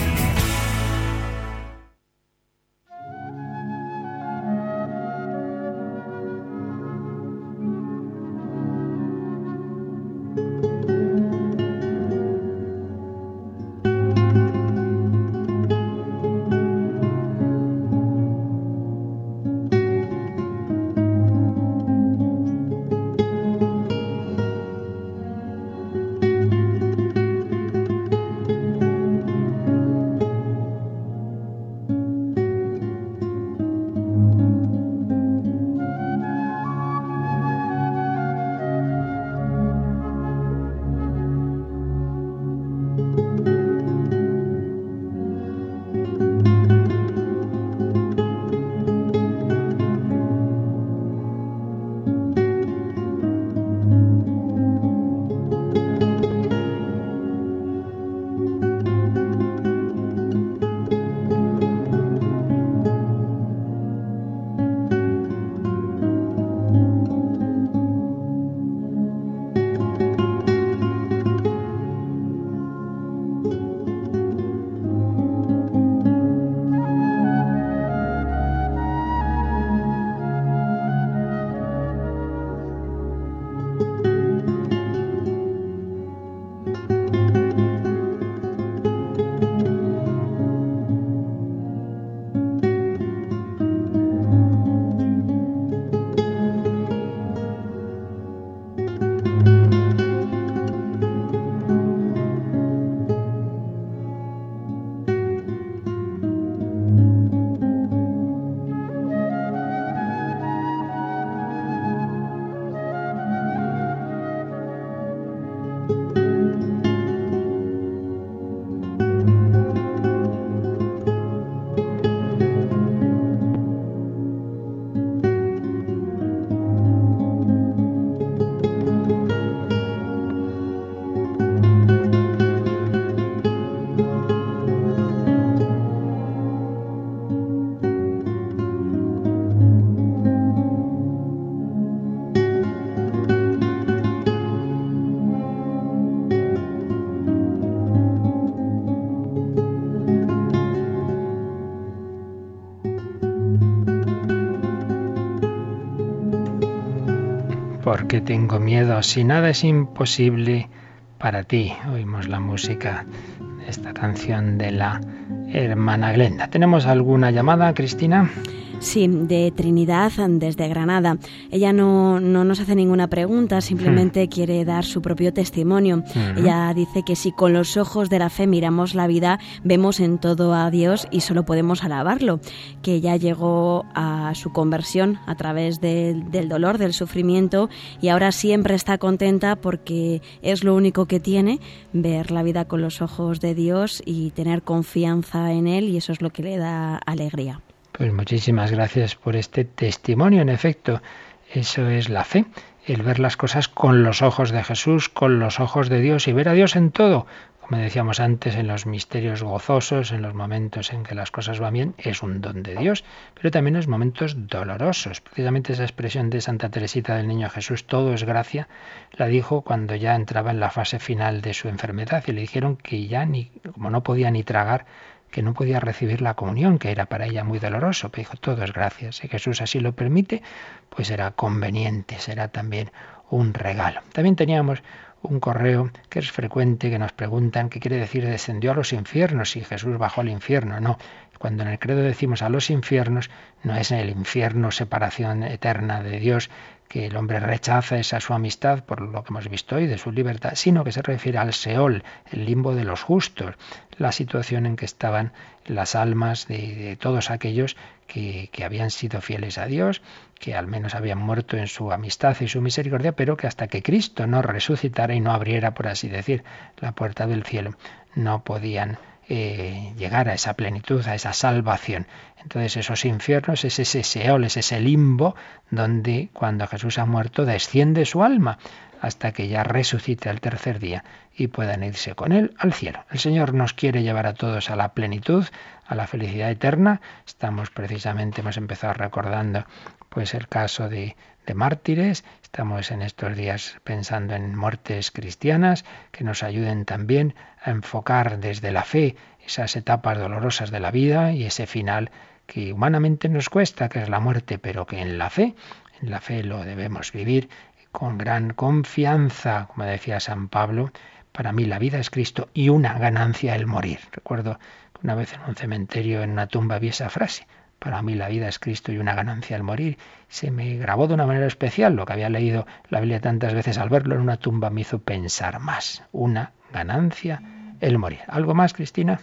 tengo miedo. Si nada es imposible para ti. Oímos la música de esta canción de la hermana Glenda. ¿Tenemos alguna llamada, Cristina? Sí, de Trinidad desde Granada. Ella no, no nos hace ninguna pregunta, simplemente hmm. quiere dar su propio testimonio. Ella dice que si con los ojos de la fe miramos la vida, vemos en todo a Dios y solo podemos alabarlo. Que ella llegó a su conversión a través del dolor, del sufrimiento y ahora siempre está contenta porque es lo único que tiene, ver la vida con los ojos de Dios y tener confianza en Él y eso es lo que le da alegría. Pues muchísimas gracias por este testimonio. En efecto, eso es la fe, el ver las cosas con los ojos de Jesús, con los ojos de Dios y ver a Dios en todo. Como decíamos antes, en los misterios gozosos, en los momentos en que las cosas van bien, es un don de Dios, pero también en los momentos dolorosos. Precisamente esa expresión de Santa Teresita del Niño Jesús, todo es gracia, la dijo cuando ya entraba en la fase final de su enfermedad y le dijeron que ya ni, como no podía ni tragar, que no podía recibir la comunión, que era para ella muy doloroso, pero dijo, todo es gracias. Si Jesús así lo permite, pues será conveniente, será también un regalo. También teníamos un correo que es frecuente, que nos preguntan qué quiere decir descendió a los infiernos, si Jesús bajó al infierno. No, Cuando en el credo decimos a los infiernos, no es el infierno separación eterna de Dios, que el hombre rechaza esa su amistad por lo que hemos visto hoy de su libertad, sino que se refiere al Seol, el limbo de los justos, la situación en que estaban las almas de, todos aquellos que, que, habían sido fieles a Dios, que al menos habían muerto en su amistad y su misericordia, pero que hasta que Cristo no resucitara y no abriera, por así decir, la puerta del cielo, no podían eh, llegar a esa plenitud, a esa salvación. Entonces esos infiernos es ese Seol, es ese limbo donde cuando Jesús ha muerto desciende su alma hasta que ya resucite al tercer día y puedan irse con él al cielo. El Señor nos quiere llevar a todos a la plenitud, a la felicidad eterna. Estamos precisamente, hemos empezado recordando pues el caso de, de mártires, estamos en estos días pensando en muertes cristianas que nos ayuden también a enfocar desde la fe esas etapas dolorosas de la vida y ese final que humanamente nos cuesta, que es la muerte, pero que en la fe, en la fe lo debemos vivir con gran confianza, como decía San Pablo, para mí la vida es Cristo y una ganancia el morir. Recuerdo que una vez en un cementerio, en una tumba, vi esa frase. Para mí la vida es Cristo y una ganancia el morir. Se me grabó de una manera especial. Lo que había leído la Biblia tantas veces al verlo en una tumba me hizo pensar más. Una ganancia el morir. ¿Algo más, Cristina?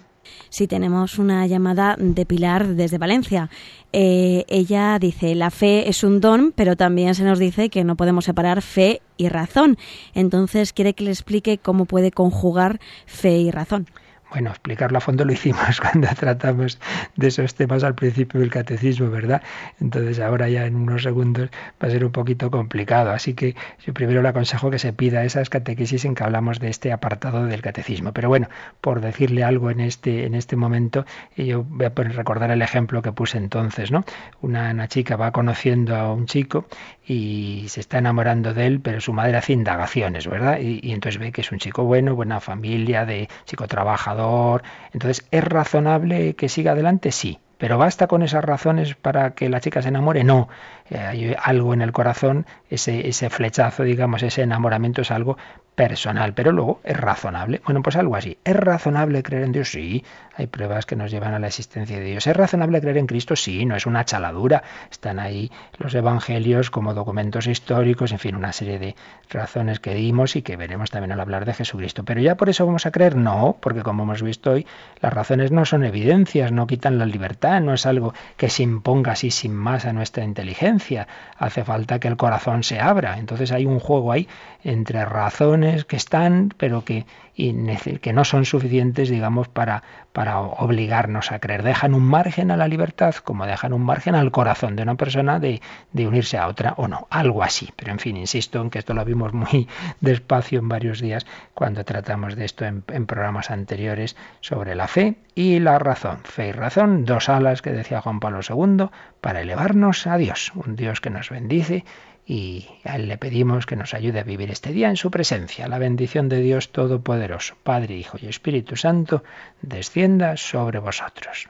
Sí, tenemos una llamada de Pilar desde Valencia. Eh, ella dice, la fe es un don, pero también se nos dice que no podemos separar fe y razón. Entonces quiere que le explique cómo puede conjugar fe y razón. Bueno, explicarlo a fondo lo hicimos cuando tratamos de esos temas al principio del catecismo, ¿verdad? Entonces ahora ya en unos segundos va a ser un poquito complicado. Así que yo primero le aconsejo que se pida esas catequesis en que hablamos de este apartado del catecismo. Pero bueno, por decirle algo en este, en este momento, yo voy a recordar el ejemplo que puse entonces, ¿no? Una, una chica va conociendo a un chico y se está enamorando de él, pero su madre hace indagaciones, ¿verdad? Y, entonces ve que es un chico bueno, buena familia, de chico trabajador entonces, ¿es razonable que siga adelante? Sí. ¿Pero basta con esas razones para que la chica se enamore? No. Eh, hay algo en el corazón, ese, ese flechazo, digamos, ese enamoramiento es algo personal, pero luego es razonable. Bueno, pues algo así. ¿Es razonable creer en Dios? Sí, hay pruebas que nos llevan a la existencia de Dios. ¿Es razonable creer en Cristo? Sí, no es una chaladura. Están ahí los evangelios como documentos históricos, en fin, una serie de razones que dimos y que veremos también al hablar de Jesucristo. Pero ya por eso vamos a creer, no, porque como hemos visto hoy, las razones no son evidencias, no quitan la libertad, no es algo que se imponga así sin más a nuestra inteligencia. Hace falta que el corazón se abra. Entonces hay un juego ahí entre razones que están, pero que, que no son suficientes, digamos, para, para obligarnos a creer. Dejan un margen a la libertad, como dejan un margen al corazón de una persona de, unirse a otra o no, algo así. Pero en fin, insisto en que esto lo vimos muy despacio en varios días cuando tratamos de esto en, en programas anteriores sobre la fe y la razón. Fe y razón, dos alas que decía Juan Pablo II, para elevarnos a Dios, un Dios que nos bendice y a Él le pedimos que nos ayude a vivir este día en su presencia. La bendición de Dios Todopoderoso, Padre, Hijo y Espíritu Santo, descienda sobre vosotros.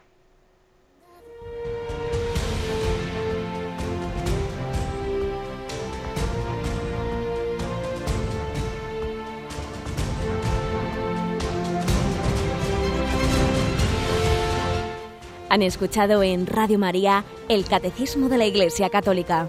Han escuchado en Radio María el Catecismo de la Iglesia Católica